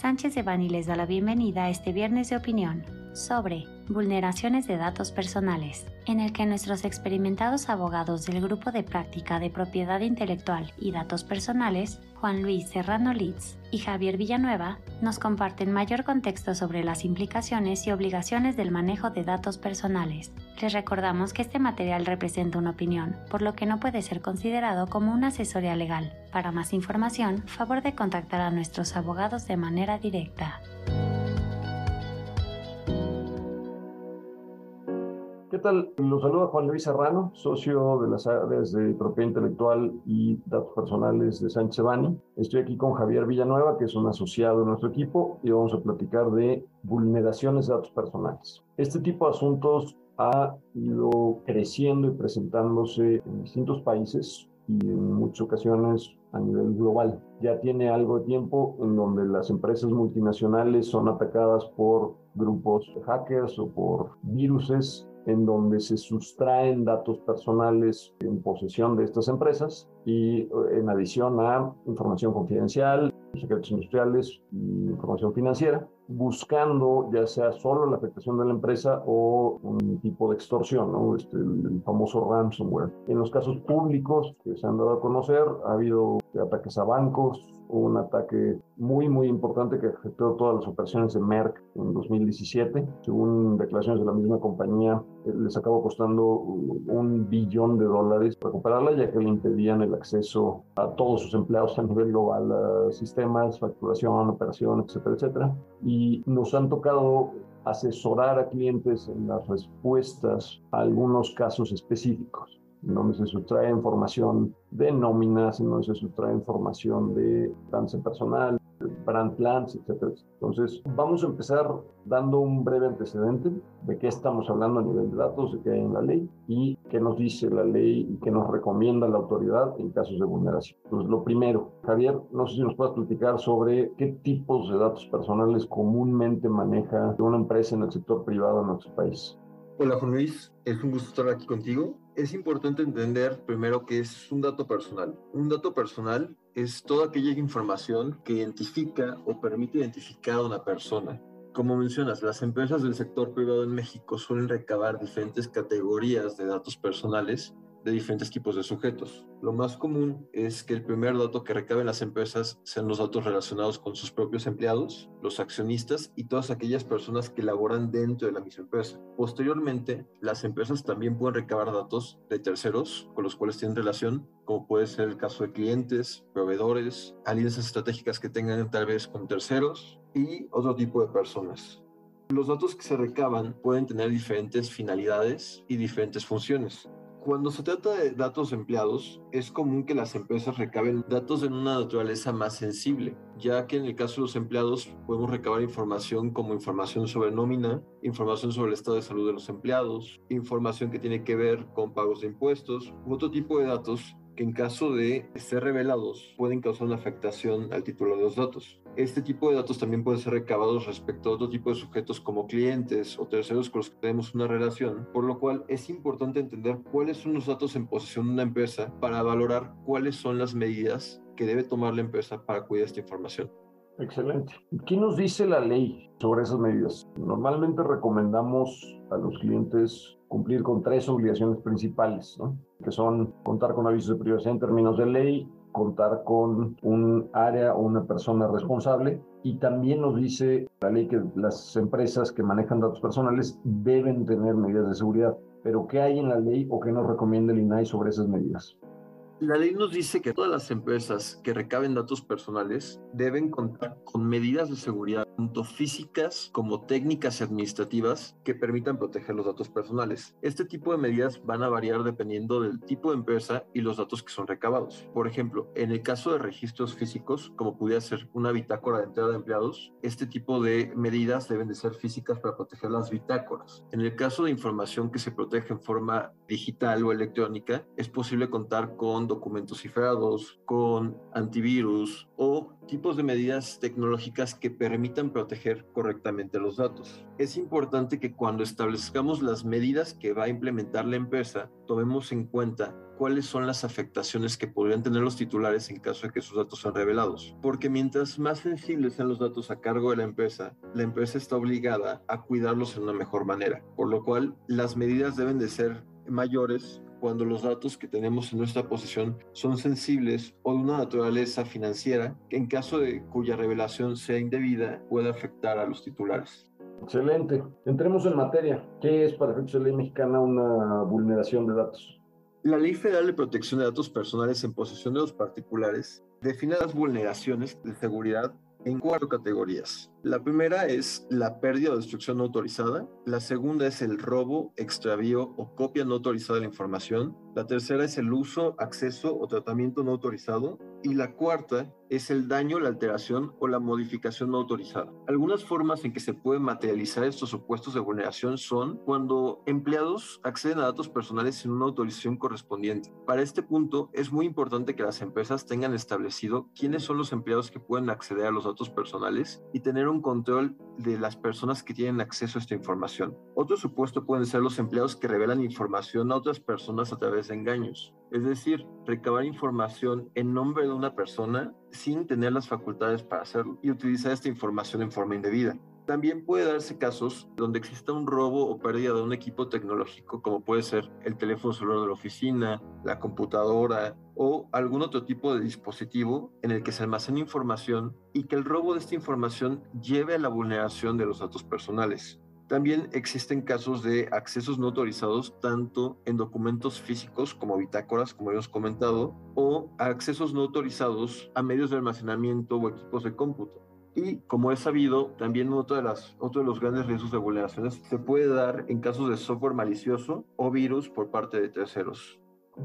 Sánchez de Bani les da la bienvenida a este viernes de opinión sobre vulneraciones de datos personales, en el que nuestros experimentados abogados del Grupo de Práctica de Propiedad Intelectual y Datos Personales, Juan Luis Serrano Litz y Javier Villanueva, nos comparten mayor contexto sobre las implicaciones y obligaciones del manejo de datos personales. Les recordamos que este material representa una opinión, por lo que no puede ser considerado como una asesoría legal. Para más información, favor de contactar a nuestros abogados de manera directa. Tal? Los saluda Juan Luis Serrano, socio de las áreas de propiedad intelectual y datos personales de Sánchez Bani. Estoy aquí con Javier Villanueva, que es un asociado de nuestro equipo, y vamos a platicar de vulneraciones de datos personales. Este tipo de asuntos ha ido creciendo y presentándose en distintos países y en muchas ocasiones a nivel global. Ya tiene algo de tiempo en donde las empresas multinacionales son atacadas por grupos de hackers o por viruses en donde se sustraen datos personales en posesión de estas empresas y en adición a información confidencial, secretos industriales y información financiera, buscando ya sea solo la afectación de la empresa o un tipo de extorsión, ¿no? este, el, famoso ransomware. En los casos públicos que se han dado a conocer, ha habido ataques a bancos, un ataque muy, muy importante que afectó todas las operaciones de Merck en 2017. Según declaraciones de la misma compañía, eh, les acabó costando un billón de dólares recuperarla, ya que le impedían el acceso a todos sus empleados a nivel global a sistemas, facturación, operación, etcétera, etcétera. Y nos han tocado asesorar a clientes en las respuestas a algunos casos específicos. No se sustrae información de nóminas, no se sustrae información de cáncer personal, brand plans, etc. Entonces, vamos a empezar dando un breve antecedente de qué estamos hablando a nivel de datos, de qué hay en la ley y qué nos dice la ley y qué nos recomienda la autoridad en casos de vulneración. Entonces, lo primero, Javier, no sé si nos puedes platicar sobre qué tipos de datos personales comúnmente maneja una empresa en el sector privado en nuestro país. Hola Juan Luis, es un gusto estar aquí contigo. Es importante entender primero que es un dato personal. Un dato personal es toda aquella información que identifica o permite identificar a una persona. Como mencionas, las empresas del sector privado en México suelen recabar diferentes categorías de datos personales de diferentes tipos de sujetos. Lo más común es que el primer dato que recaben las empresas sean los datos relacionados con sus propios empleados, los accionistas y todas aquellas personas que laboran dentro de la misma empresa. Posteriormente, las empresas también pueden recabar datos de terceros con los cuales tienen relación, como puede ser el caso de clientes, proveedores, alianzas estratégicas que tengan tal vez con terceros y otro tipo de personas. Los datos que se recaban pueden tener diferentes finalidades y diferentes funciones. Cuando se trata de datos empleados, es común que las empresas recaben datos en una naturaleza más sensible, ya que en el caso de los empleados podemos recabar información como información sobre nómina, información sobre el estado de salud de los empleados, información que tiene que ver con pagos de impuestos, u otro tipo de datos en caso de ser revelados pueden causar una afectación al título de los datos. Este tipo de datos también pueden ser recabados respecto a otro tipo de sujetos como clientes o terceros con los que tenemos una relación, por lo cual es importante entender cuáles son los datos en posesión de una empresa para valorar cuáles son las medidas que debe tomar la empresa para cuidar esta información. Excelente. ¿Qué nos dice la ley sobre esas medidas? Normalmente recomendamos a los clientes cumplir con tres obligaciones principales, ¿no? Que son contar con avisos de privacidad en términos de ley, contar con un área o una persona responsable y también nos dice la ley que las empresas que manejan datos personales deben tener medidas de seguridad. Pero ¿qué hay en la ley o qué nos recomienda el INAI sobre esas medidas? La ley nos dice que todas las empresas que recaben datos personales deben contar con medidas de seguridad, tanto físicas como técnicas y administrativas, que permitan proteger los datos personales. Este tipo de medidas van a variar dependiendo del tipo de empresa y los datos que son recabados. Por ejemplo, en el caso de registros físicos, como pudiera ser una bitácora de entrada de empleados, este tipo de medidas deben de ser físicas para proteger las bitácoras. En el caso de información que se protege en forma digital o electrónica, es posible contar con documentos cifrados, con antivirus o tipos de medidas tecnológicas que permitan proteger correctamente los datos. Es importante que cuando establezcamos las medidas que va a implementar la empresa, tomemos en cuenta cuáles son las afectaciones que podrían tener los titulares en caso de que sus datos sean revelados. Porque mientras más sensibles sean los datos a cargo de la empresa, la empresa está obligada a cuidarlos de una mejor manera. Por lo cual, las medidas deben de ser mayores cuando los datos que tenemos en nuestra posesión son sensibles o de una naturaleza financiera que en caso de cuya revelación sea indebida puede afectar a los titulares. Excelente. Entremos en materia. ¿Qué es para efectos de ley mexicana una vulneración de datos? La Ley Federal de Protección de Datos Personales en posesión de los particulares define las vulneraciones de seguridad en cuatro categorías. La primera es la pérdida o destrucción no autorizada. La segunda es el robo, extravío o copia no autorizada de la información. La tercera es el uso, acceso o tratamiento no autorizado. Y la cuarta es el daño, la alteración o la modificación no autorizada. Algunas formas en que se pueden materializar estos supuestos de vulneración son cuando empleados acceden a datos personales sin una autorización correspondiente. Para este punto es muy importante que las empresas tengan establecido quiénes son los empleados que pueden acceder a los datos personales y tener un control de las personas que tienen acceso a esta información. Otro supuesto pueden ser los empleados que revelan información a otras personas a través de engaños. Es decir, recabar información en nombre de una persona sin tener las facultades para hacerlo y utilizar esta información en forma indebida. También puede darse casos donde exista un robo o pérdida de un equipo tecnológico, como puede ser el teléfono celular de la oficina, la computadora o algún otro tipo de dispositivo en el que se almacena información y que el robo de esta información lleve a la vulneración de los datos personales. También existen casos de accesos no autorizados tanto en documentos físicos como bitácoras, como hemos comentado, o accesos no autorizados a medios de almacenamiento o equipos de cómputo. Y como es sabido, también otro de, de los grandes riesgos de vulneraciones se puede dar en casos de software malicioso o virus por parte de terceros.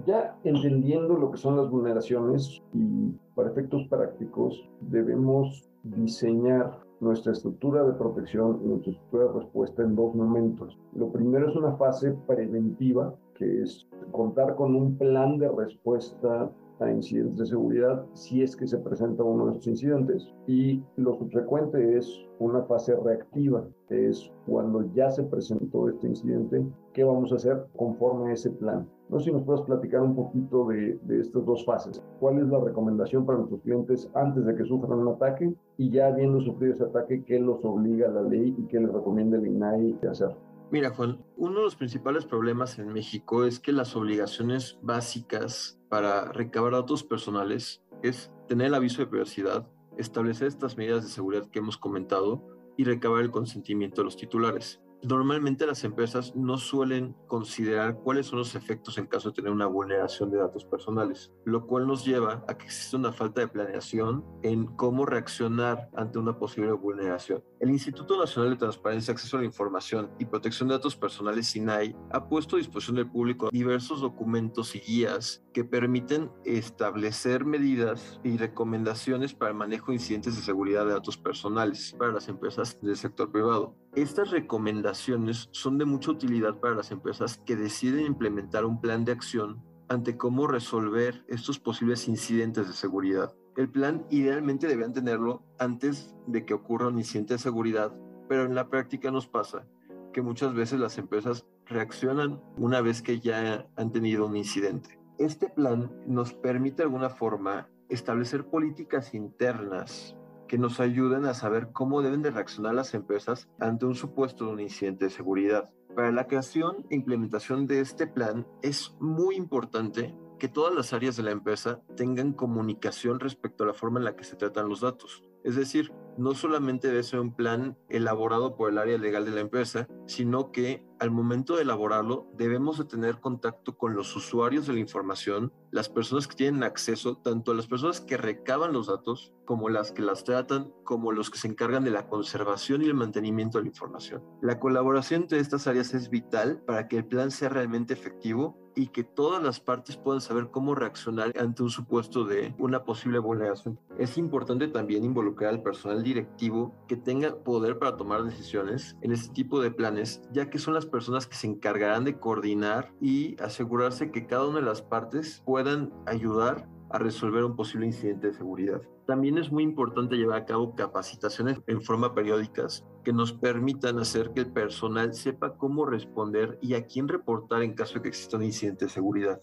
Ya entendiendo lo que son las vulneraciones y para efectos prácticos debemos diseñar nuestra estructura de protección y nuestra estructura de respuesta en dos momentos. Lo primero es una fase preventiva, que es contar con un plan de respuesta a incidentes de seguridad si es que se presenta uno de estos incidentes. Y lo subsecuente es una fase reactiva, es cuando ya se presentó este incidente, ¿qué vamos a hacer conforme a ese plan? No sé si nos puedes platicar un poquito de, de estas dos fases. ¿Cuál es la recomendación para nuestros clientes antes de que sufran un ataque? Y ya habiendo sufrido ese ataque, ¿qué los obliga la ley y qué les recomienda el INAI hacer? Mira, Juan, uno de los principales problemas en México es que las obligaciones básicas para recabar datos personales es tener el aviso de privacidad, establecer estas medidas de seguridad que hemos comentado y recabar el consentimiento de los titulares. Normalmente las empresas no suelen considerar cuáles son los efectos en caso de tener una vulneración de datos personales, lo cual nos lleva a que existe una falta de planeación en cómo reaccionar ante una posible vulneración. El Instituto Nacional de Transparencia, Acceso a la Información y Protección de Datos Personales, SINAI, ha puesto a disposición del público diversos documentos y guías que permiten establecer medidas y recomendaciones para el manejo de incidentes de seguridad de datos personales para las empresas del sector privado. Estas recomendaciones son de mucha utilidad para las empresas que deciden implementar un plan de acción ante cómo resolver estos posibles incidentes de seguridad. El plan idealmente deberían tenerlo antes de que ocurra un incidente de seguridad, pero en la práctica nos pasa que muchas veces las empresas reaccionan una vez que ya han tenido un incidente. Este plan nos permite de alguna forma establecer políticas internas que nos ayuden a saber cómo deben de reaccionar las empresas ante un supuesto un incidente de seguridad. Para la creación e implementación de este plan es muy importante que todas las áreas de la empresa tengan comunicación respecto a la forma en la que se tratan los datos. Es decir, no solamente debe ser un plan elaborado por el área legal de la empresa, sino que al momento de elaborarlo debemos de tener contacto con los usuarios de la información, las personas que tienen acceso, tanto las personas que recaban los datos como las que las tratan, como los que se encargan de la conservación y el mantenimiento de la información. La colaboración entre estas áreas es vital para que el plan sea realmente efectivo y que todas las partes puedan saber cómo reaccionar ante un supuesto de una posible vulneración. Es importante también involucrar al personal directivo que tenga poder para tomar decisiones en este tipo de planes, ya que son las personas que se encargarán de coordinar y asegurarse que cada una de las partes puedan ayudar a resolver un posible incidente de seguridad. También es muy importante llevar a cabo capacitaciones en forma periódicas que nos permitan hacer que el personal sepa cómo responder y a quién reportar en caso de que exista un incidente de seguridad.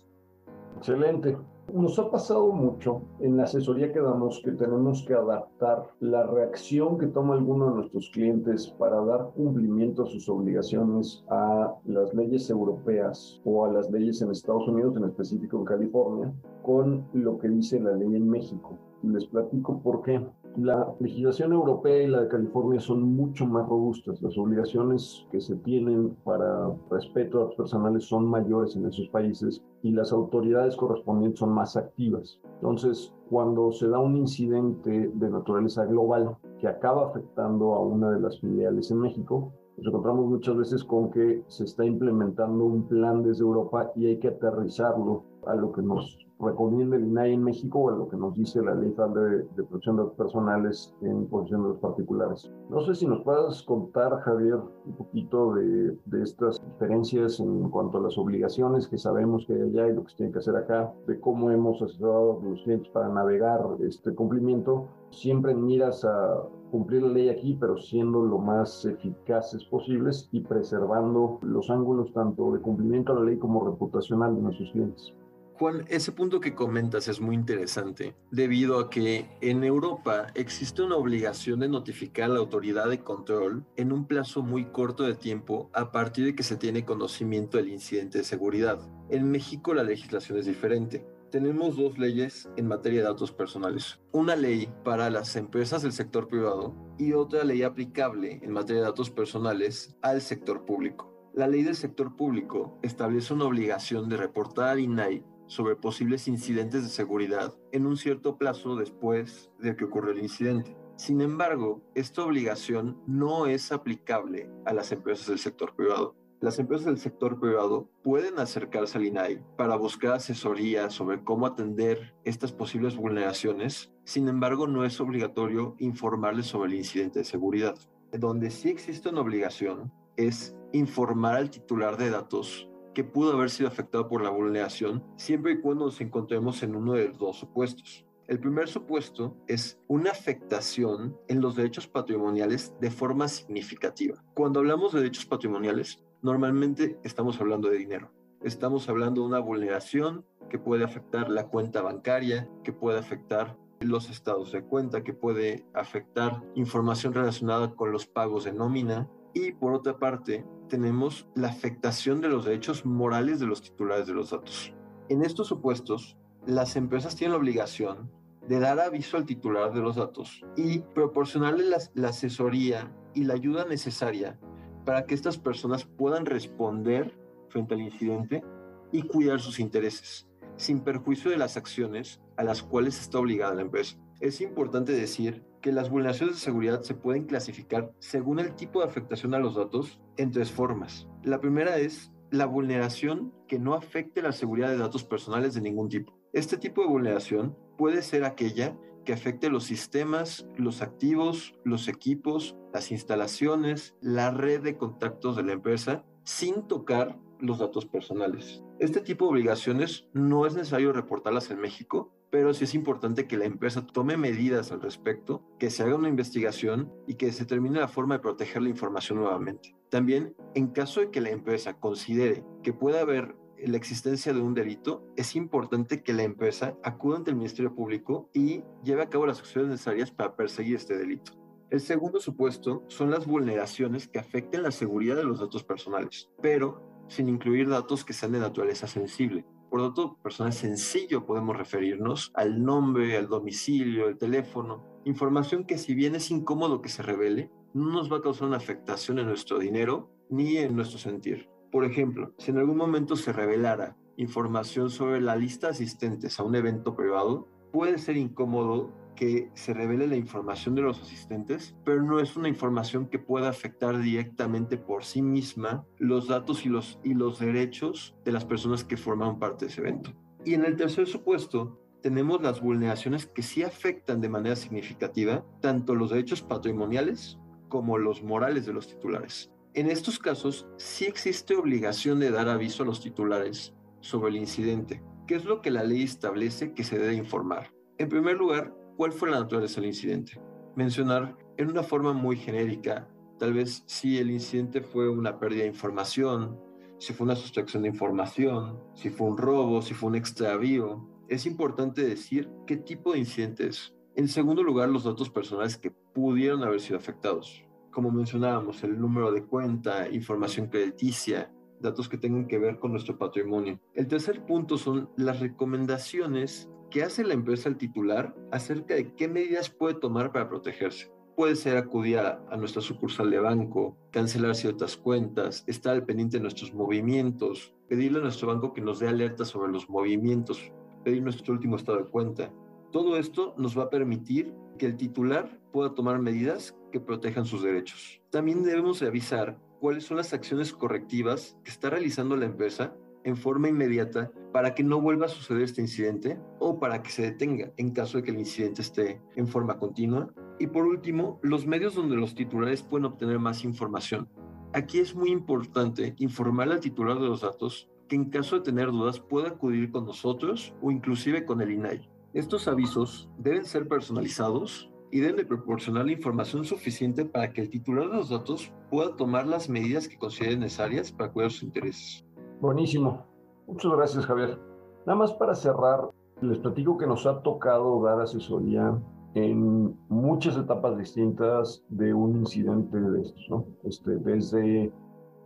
Excelente. Nos ha pasado mucho en la asesoría que damos que tenemos que adaptar la reacción que toma alguno de nuestros clientes para dar cumplimiento a sus obligaciones a las leyes europeas o a las leyes en Estados Unidos, en específico en California, con lo que dice la ley en México. Les platico por qué. La legislación europea y la de California son mucho más robustas. Las obligaciones que se tienen para respeto a los personales son mayores en esos países y las autoridades correspondientes son más activas. Entonces, cuando se da un incidente de naturaleza global que acaba afectando a una de las filiales en México, nos encontramos muchas veces con que se está implementando un plan desde Europa y hay que aterrizarlo a lo que nos recomienda el INAI en México o a lo que nos dice la Ley de, de Protección de Datos Personales en posesión de los particulares. No sé si nos puedas contar, Javier, un poquito de, de, estas diferencias en cuanto a las obligaciones que sabemos que hay allá y lo que se tiene que hacer acá, de cómo hemos asesorado a los clientes para navegar este cumplimiento, siempre miras a cumplir la ley aquí, pero siendo lo más eficaces posibles y preservando los ángulos tanto de cumplimiento a la ley como reputacional de nuestros clientes. Juan, ese punto que comentas es muy interesante, debido a que en Europa existe una obligación de notificar a la autoridad de control en un plazo muy corto de tiempo a partir de que se tiene conocimiento del incidente de seguridad. En México la legislación es diferente. Tenemos dos leyes en materia de datos personales. Una ley para las empresas del sector privado y otra ley aplicable en materia de datos personales al sector público. La ley del sector público establece una obligación de reportar al INAI sobre posibles incidentes de seguridad en un cierto plazo después de que ocurrió el incidente. Sin embargo, esta obligación no es aplicable a las empresas del sector privado. Las empresas del sector privado pueden acercarse al INAI para buscar asesoría sobre cómo atender estas posibles vulneraciones. Sin embargo, no es obligatorio informarles sobre el incidente de seguridad. Donde sí existe una obligación es informar al titular de datos que pudo haber sido afectado por la vulneración siempre y cuando nos encontremos en uno de los dos supuestos. El primer supuesto es una afectación en los derechos patrimoniales de forma significativa. Cuando hablamos de derechos patrimoniales, normalmente estamos hablando de dinero. Estamos hablando de una vulneración que puede afectar la cuenta bancaria, que puede afectar los estados de cuenta, que puede afectar información relacionada con los pagos de nómina, y por otra parte, tenemos la afectación de los derechos morales de los titulares de los datos. En estos supuestos, las empresas tienen la obligación de dar aviso al titular de los datos y proporcionarle la, asesoría y la ayuda necesaria para que estas personas puedan responder frente al incidente y cuidar sus intereses, sin perjuicio de las acciones a las cuales está obligada la empresa. Es importante decir que las vulneraciones de seguridad se pueden clasificar según el tipo de afectación a los datos en tres formas. La primera es la vulneración que no afecte la seguridad de datos personales de ningún tipo. Este tipo de vulneración puede ser aquella que afecte los sistemas, los activos, los equipos, las instalaciones, la red de contactos de la empresa, sin tocar los datos personales. Este tipo de obligaciones no es necesario reportarlas en México, pero sí es importante que la empresa tome medidas al respecto, que se haga una investigación y que se determine la forma de proteger la información nuevamente. También, en caso de que la empresa considere que puede haber la existencia de un delito, es importante que la empresa acuda ante el Ministerio Público y lleve a cabo las acciones necesarias para perseguir este delito. El segundo supuesto son las vulneraciones que afecten la seguridad de los datos personales, pero sin incluir datos que sean de naturaleza sensible. Por dato personal sencillo podemos referirnos al nombre, al domicilio, el teléfono, información que si bien es incómodo que se revele, no nos va a causar una afectación en nuestro dinero ni en nuestro sentir. Por ejemplo, si en algún momento se revelara información sobre la lista de asistentes a un evento privado, puede ser incómodo que se revele la información de los asistentes, pero no es una información que pueda afectar directamente por sí misma los datos y los, y los derechos de las personas que forman parte de ese evento. Y en el tercer supuesto, tenemos las vulneraciones que sí afectan de manera significativa tanto los derechos patrimoniales como los morales de los titulares. En estos casos, sí existe obligación de dar aviso a los titulares sobre el incidente, que es lo que la ley establece que se debe informar. En primer lugar, ¿cuál fue la naturaleza del incidente? Mencionar en una forma muy genérica, tal vez si el incidente fue una pérdida de información, si fue una sustracción de información, si fue un robo, si fue un extravío. Es importante decir qué tipo de incidente es. En segundo lugar, los datos personales que pudieron haber sido afectados como mencionábamos, el número de cuenta, información crediticia, datos que tengan que ver con nuestro patrimonio. El tercer punto son las recomendaciones que hace la empresa al titular acerca de qué medidas puede tomar para protegerse. Puede ser acudir a, nuestra sucursal de banco, cancelar ciertas cuentas, estar al pendiente de nuestros movimientos, pedirle a nuestro banco que nos dé alerta sobre los movimientos, pedir nuestro último estado de cuenta. Todo esto nos va a permitir que el titular pueda tomar medidas que protejan sus derechos. También debemos avisar cuáles son las acciones correctivas que está realizando la empresa en forma inmediata para que no vuelva a suceder este incidente o para que se detenga en caso de que el incidente esté en forma continua. Y por último, los medios donde los titulares pueden obtener más información. Aquí es muy importante informar al titular de los datos que en caso de tener dudas pueda acudir con nosotros o inclusive con el INAI. Estos avisos deben ser personalizados y deben de proporcionar la información suficiente para que el titular de los datos pueda tomar las medidas que considere necesarias para cuidar sus intereses. Buenísimo. Muchas gracias, Javier. Nada más para cerrar, les platico que nos ha tocado dar asesoría en muchas etapas distintas de un incidente de estos, ¿no? Este, desde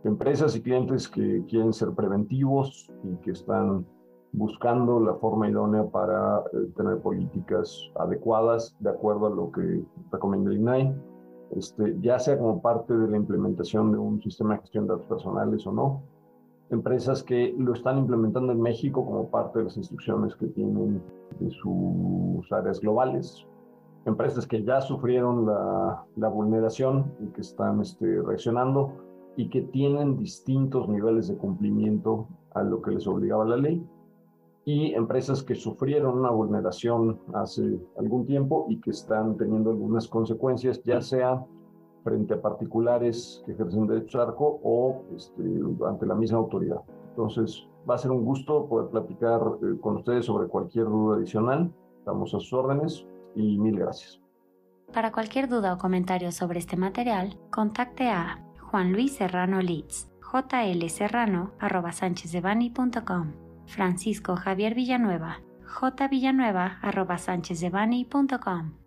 empresas y clientes que quieren ser preventivos y que están buscando la forma idónea para eh, tener políticas adecuadas de acuerdo a lo que recomienda el INAI, este, ya sea como parte de la implementación de un sistema de gestión de datos personales o no. Empresas que lo están implementando en México como parte de las instrucciones que tienen de sus áreas globales. Empresas que ya sufrieron la, la vulneración y que están este, reaccionando y que tienen distintos niveles de cumplimiento a lo que les obligaba la ley y empresas que sufrieron una vulneración hace algún tiempo y que están teniendo algunas consecuencias, ya sea frente a particulares que ejercen derecho de arco o este, ante la misma autoridad. Entonces, va a ser un gusto poder platicar eh, con ustedes sobre cualquier duda adicional. Estamos a sus órdenes y mil gracias. Para cualquier duda o comentario sobre este material, contacte a Juan Luis Serrano Leeds, jlserrano.com Francisco Javier Villanueva, jvillanueva.com.